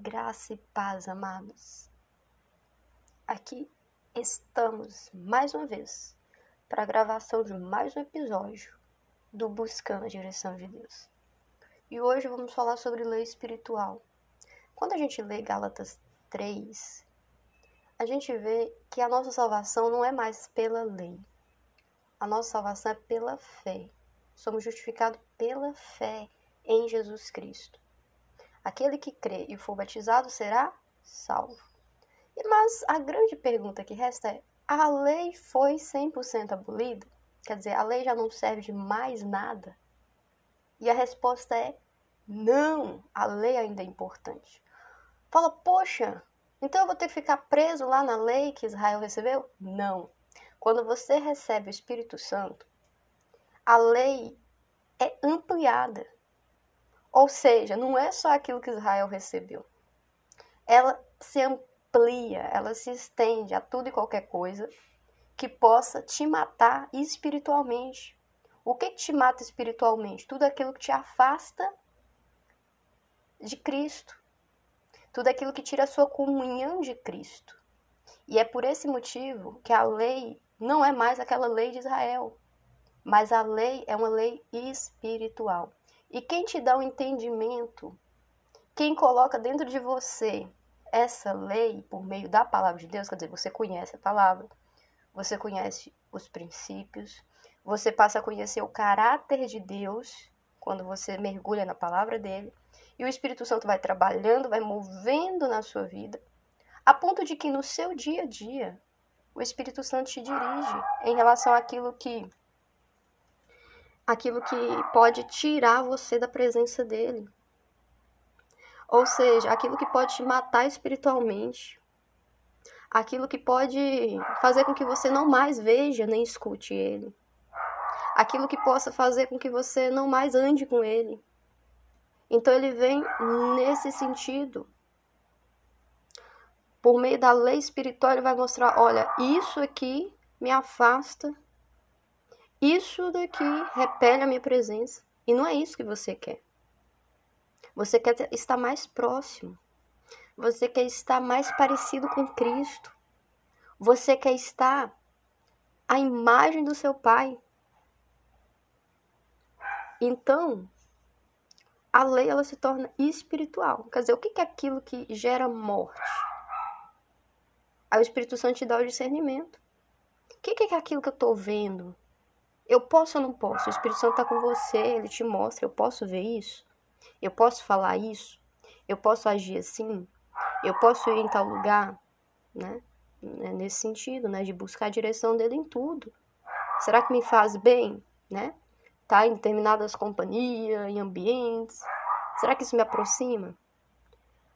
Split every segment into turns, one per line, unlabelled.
Graça e paz, amados. Aqui estamos mais uma vez para a gravação de mais um episódio do Buscando a Direção de Deus. E hoje vamos falar sobre lei espiritual. Quando a gente lê Gálatas 3, a gente vê que a nossa salvação não é mais pela lei. A nossa salvação é pela fé. Somos justificados pela fé em Jesus Cristo. Aquele que crê e for batizado será salvo. Mas a grande pergunta que resta é: a lei foi 100% abolida? Quer dizer, a lei já não serve de mais nada? E a resposta é: não, a lei ainda é importante. Fala, poxa, então eu vou ter que ficar preso lá na lei que Israel recebeu? Não. Quando você recebe o Espírito Santo, a lei é ampliada. Ou seja, não é só aquilo que Israel recebeu. Ela se amplia, ela se estende a tudo e qualquer coisa que possa te matar espiritualmente. O que, te mata espiritualmente? Tudo aquilo que te afasta de Cristo. Tudo aquilo que tira a sua comunhão de Cristo. E é por esse motivo que a lei não é mais aquela lei de Israel, mas a lei é uma lei espiritual. E quem te dá o um entendimento, quem coloca dentro de você essa lei por meio da palavra de Deus, quer dizer, você conhece a palavra, você conhece os princípios, você passa a conhecer o caráter de Deus quando você mergulha na palavra dele, e o Espírito Santo vai trabalhando, vai movendo na sua vida, a ponto de que no seu dia a dia o Espírito Santo te dirige em relação àquilo que aquilo que pode tirar você da presença dele. Ou seja, aquilo que pode te matar espiritualmente. Aquilo que pode fazer com que você não mais veja nem escute ele. Aquilo que possa fazer com que você não mais ande com ele. Então ele vem nesse sentido. Por meio da lei espiritual, ele vai mostrar: olha, isso aqui me afasta isso daqui repele a minha presença. E não é isso que você quer. Você quer estar mais próximo. Você quer estar mais parecido com Cristo. Você quer estar à imagem do seu Pai. Então, a lei ela se torna espiritual. Quer dizer, o que é aquilo que gera morte? Aí o Espírito Santo te dá o discernimento. O que é aquilo que eu estou vendo? Eu posso ou não posso? O Espírito Santo está com você, ele te mostra. Eu posso ver isso? Eu posso falar isso? Eu posso agir assim? Eu posso ir em tal lugar? Né? É nesse sentido, né? De buscar a direção dele em tudo. Será que me faz bem, né? Tá em determinadas companhias, em ambientes. Será que isso me aproxima?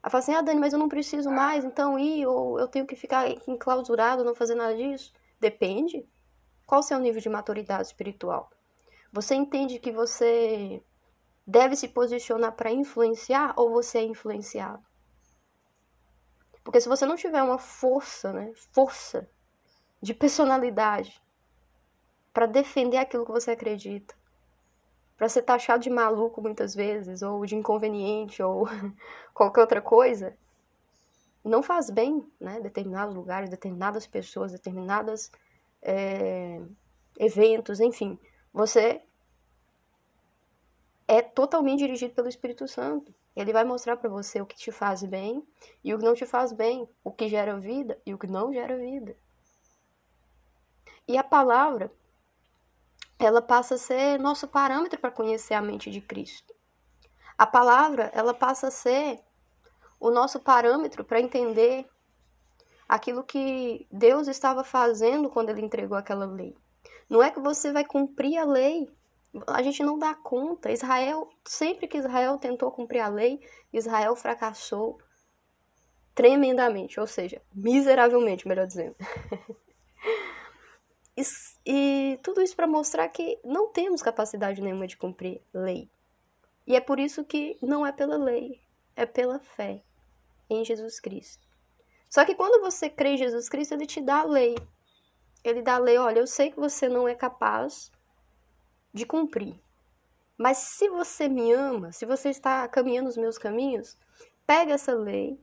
Aí fala assim, ah, Dani, mas eu não preciso mais, então ir, ou eu tenho que ficar enclausurado, não fazer nada disso. Depende. Qual o seu nível de maturidade espiritual? Você entende que você deve se posicionar para influenciar ou você é influenciado? Porque se você não tiver uma força, né, força de personalidade para defender aquilo que você acredita, para ser taxado de maluco muitas vezes, ou de inconveniente, ou qualquer outra coisa, não faz bem, né? Determinados lugares, determinadas pessoas, determinadas é, eventos, enfim. Você é totalmente dirigido pelo Espírito Santo. Ele vai mostrar para você o que te faz bem e o que não te faz bem, o que gera vida e o que não gera vida. E a palavra, ela passa a ser nosso parâmetro para conhecer a mente de Cristo. A palavra, ela passa a ser o nosso parâmetro para entender aquilo que Deus estava fazendo quando ele entregou aquela lei. Não é que você vai cumprir a lei. A gente não dá conta. Israel, sempre que Israel tentou cumprir a lei, Israel fracassou tremendamente, ou seja, miseravelmente, melhor dizendo. e, e tudo isso para mostrar que não temos capacidade nenhuma de cumprir lei. E é por isso que não é pela lei, é pela fé em Jesus Cristo. Só que quando você crê em Jesus Cristo, ele te dá a lei. Ele dá a lei, olha, eu sei que você não é capaz de cumprir. Mas se você me ama, se você está caminhando os meus caminhos, pega essa lei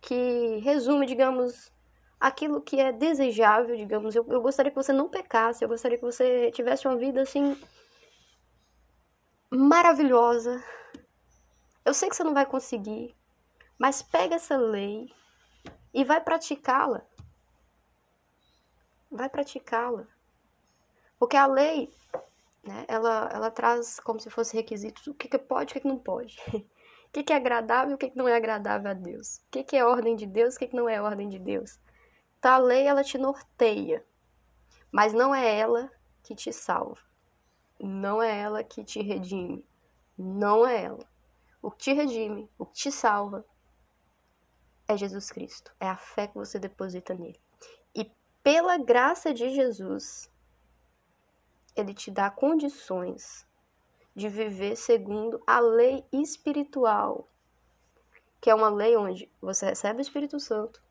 que resume, digamos, aquilo que é desejável, digamos. Eu, eu gostaria que você não pecasse, eu gostaria que você tivesse uma vida assim maravilhosa. Eu sei que você não vai conseguir, mas pega essa lei e vai praticá-la. Vai praticá-la. Porque a lei, né, ela, ela traz como se fosse requisitos o que, que pode e o que, que não pode. O que, que é agradável e o que, que não é agradável a Deus. O que, que é ordem de Deus e o que, que não é ordem de Deus. Então a lei, ela te norteia. Mas não é ela que te salva. Não é ela que te redime. Não é ela. O que te redime, o que te salva, é Jesus Cristo. É a fé que você deposita nele. E pela graça de Jesus, ele te dá condições de viver segundo a lei espiritual, que é uma lei onde você recebe o Espírito Santo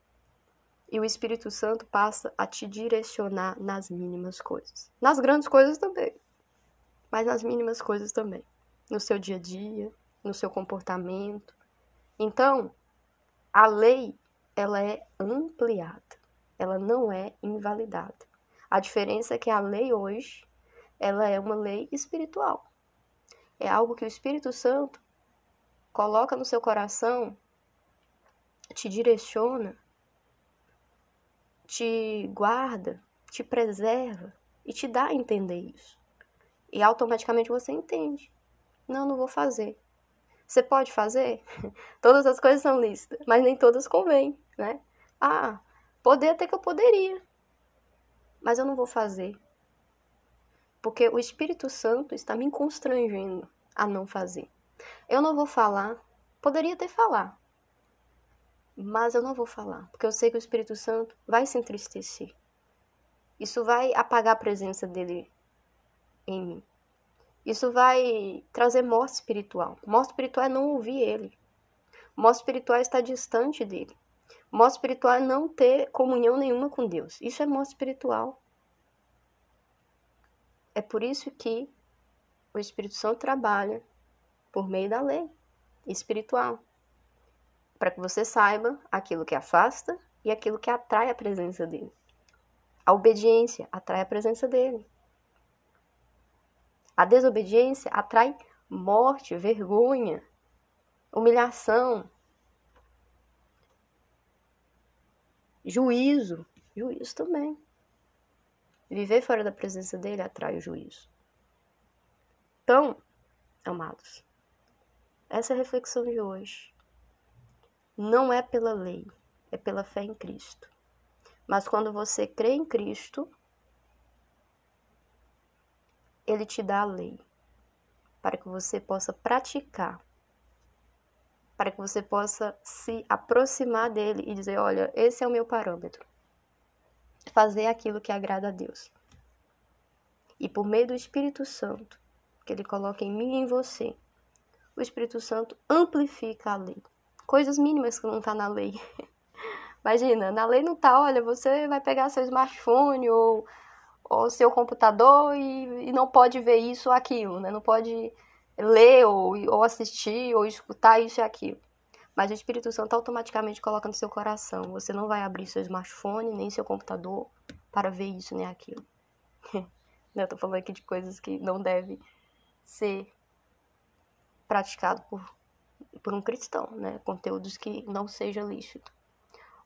e o Espírito Santo passa a te direcionar nas mínimas coisas. Nas grandes coisas também, mas nas mínimas coisas também. No seu dia a dia, no seu comportamento. Então, a lei, ela é ampliada, ela não é invalidada. A diferença é que a lei hoje, ela é uma lei espiritual. É algo que o Espírito Santo coloca no seu coração, te direciona, te guarda, te preserva e te dá a entender isso. E automaticamente você entende. Não, não vou fazer. Você pode fazer? Todas as coisas são lícitas, mas nem todas convêm, né? Ah, poder até que eu poderia, mas eu não vou fazer porque o Espírito Santo está me constrangendo a não fazer. Eu não vou falar, poderia até falar, mas eu não vou falar, porque eu sei que o Espírito Santo vai se entristecer. Isso vai apagar a presença dele em mim. Isso vai trazer morte espiritual. Morte espiritual é não ouvir ele. Morte espiritual é estar distante dele. Morte espiritual é não ter comunhão nenhuma com Deus. Isso é morte espiritual. É por isso que o Espírito Santo trabalha por meio da lei espiritual, para que você saiba aquilo que afasta e aquilo que atrai a presença dele. A obediência atrai a presença dele. A desobediência atrai morte, vergonha, humilhação, juízo, juízo também. Viver fora da presença dele atrai o juízo. Então, amados, essa é a reflexão de hoje. Não é pela lei, é pela fé em Cristo. Mas quando você crê em Cristo, ele te dá a lei para que você possa praticar, para que você possa se aproximar dele e dizer: olha, esse é o meu parâmetro fazer aquilo que agrada a Deus. E por meio do Espírito Santo, que ele coloca em mim e em você, o Espírito Santo amplifica a lei. Coisas mínimas que não está na lei. Imagina, na lei não tá, olha, você vai pegar seu smartphone ou, ou seu computador e, e não pode ver isso ou aquilo, né? Não pode ler ou, ou assistir ou escutar isso e aquilo. Mas o Espírito Santo automaticamente coloca no seu coração. Você não vai abrir seu smartphone nem seu computador para ver isso nem aquilo. Eu tô falando aqui de coisas que não devem ser praticado por, por um cristão, né? Conteúdos que não seja lícito.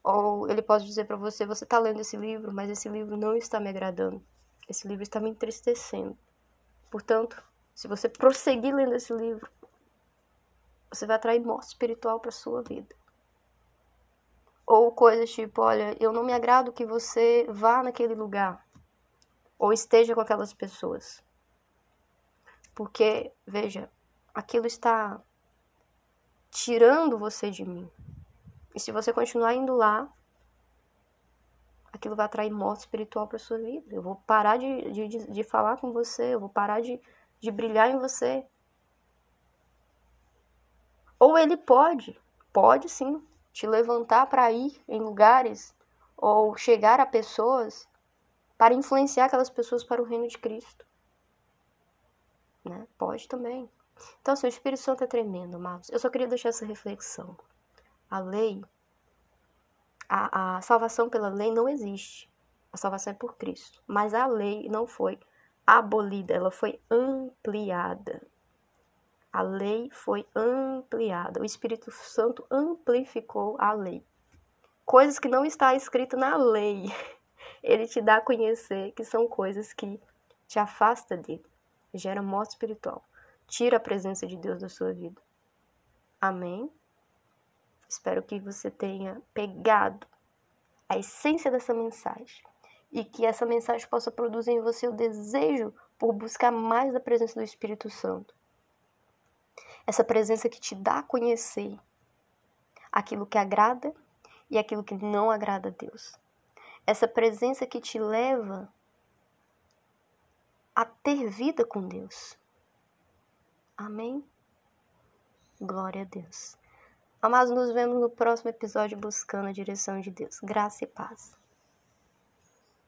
Ou ele pode dizer para você, você tá lendo esse livro, mas esse livro não está me agradando. Esse livro está me entristecendo. Portanto, se você prosseguir lendo esse livro, você vai atrair morte espiritual para sua vida. Ou coisas tipo, olha, eu não me agrado que você vá naquele lugar ou esteja com aquelas pessoas. Porque, veja, aquilo está tirando você de mim. E se você continuar indo lá, aquilo vai atrair morte espiritual para sua vida. Eu vou parar de, de, de falar com você, eu vou parar de, de brilhar em você. Ou ele pode, pode sim, te levantar para ir em lugares ou chegar a pessoas para influenciar aquelas pessoas para o reino de Cristo. Né? Pode também. Então, assim, o Espírito Santo é tremendo, amados. Eu só queria deixar essa reflexão. A lei, a, a salvação pela lei não existe. A salvação é por Cristo. Mas a lei não foi abolida, ela foi ampliada. A lei foi ampliada. O Espírito Santo amplificou a lei. Coisas que não está escrito na lei. Ele te dá a conhecer que são coisas que te afasta dele. Gera morte espiritual. Tira a presença de Deus da sua vida. Amém? Espero que você tenha pegado a essência dessa mensagem e que essa mensagem possa produzir em você o desejo por buscar mais da presença do Espírito Santo. Essa presença que te dá a conhecer aquilo que agrada e aquilo que não agrada a Deus. Essa presença que te leva a ter vida com Deus. Amém? Glória a Deus. Amados, nos vemos no próximo episódio buscando a direção de Deus. Graça e paz.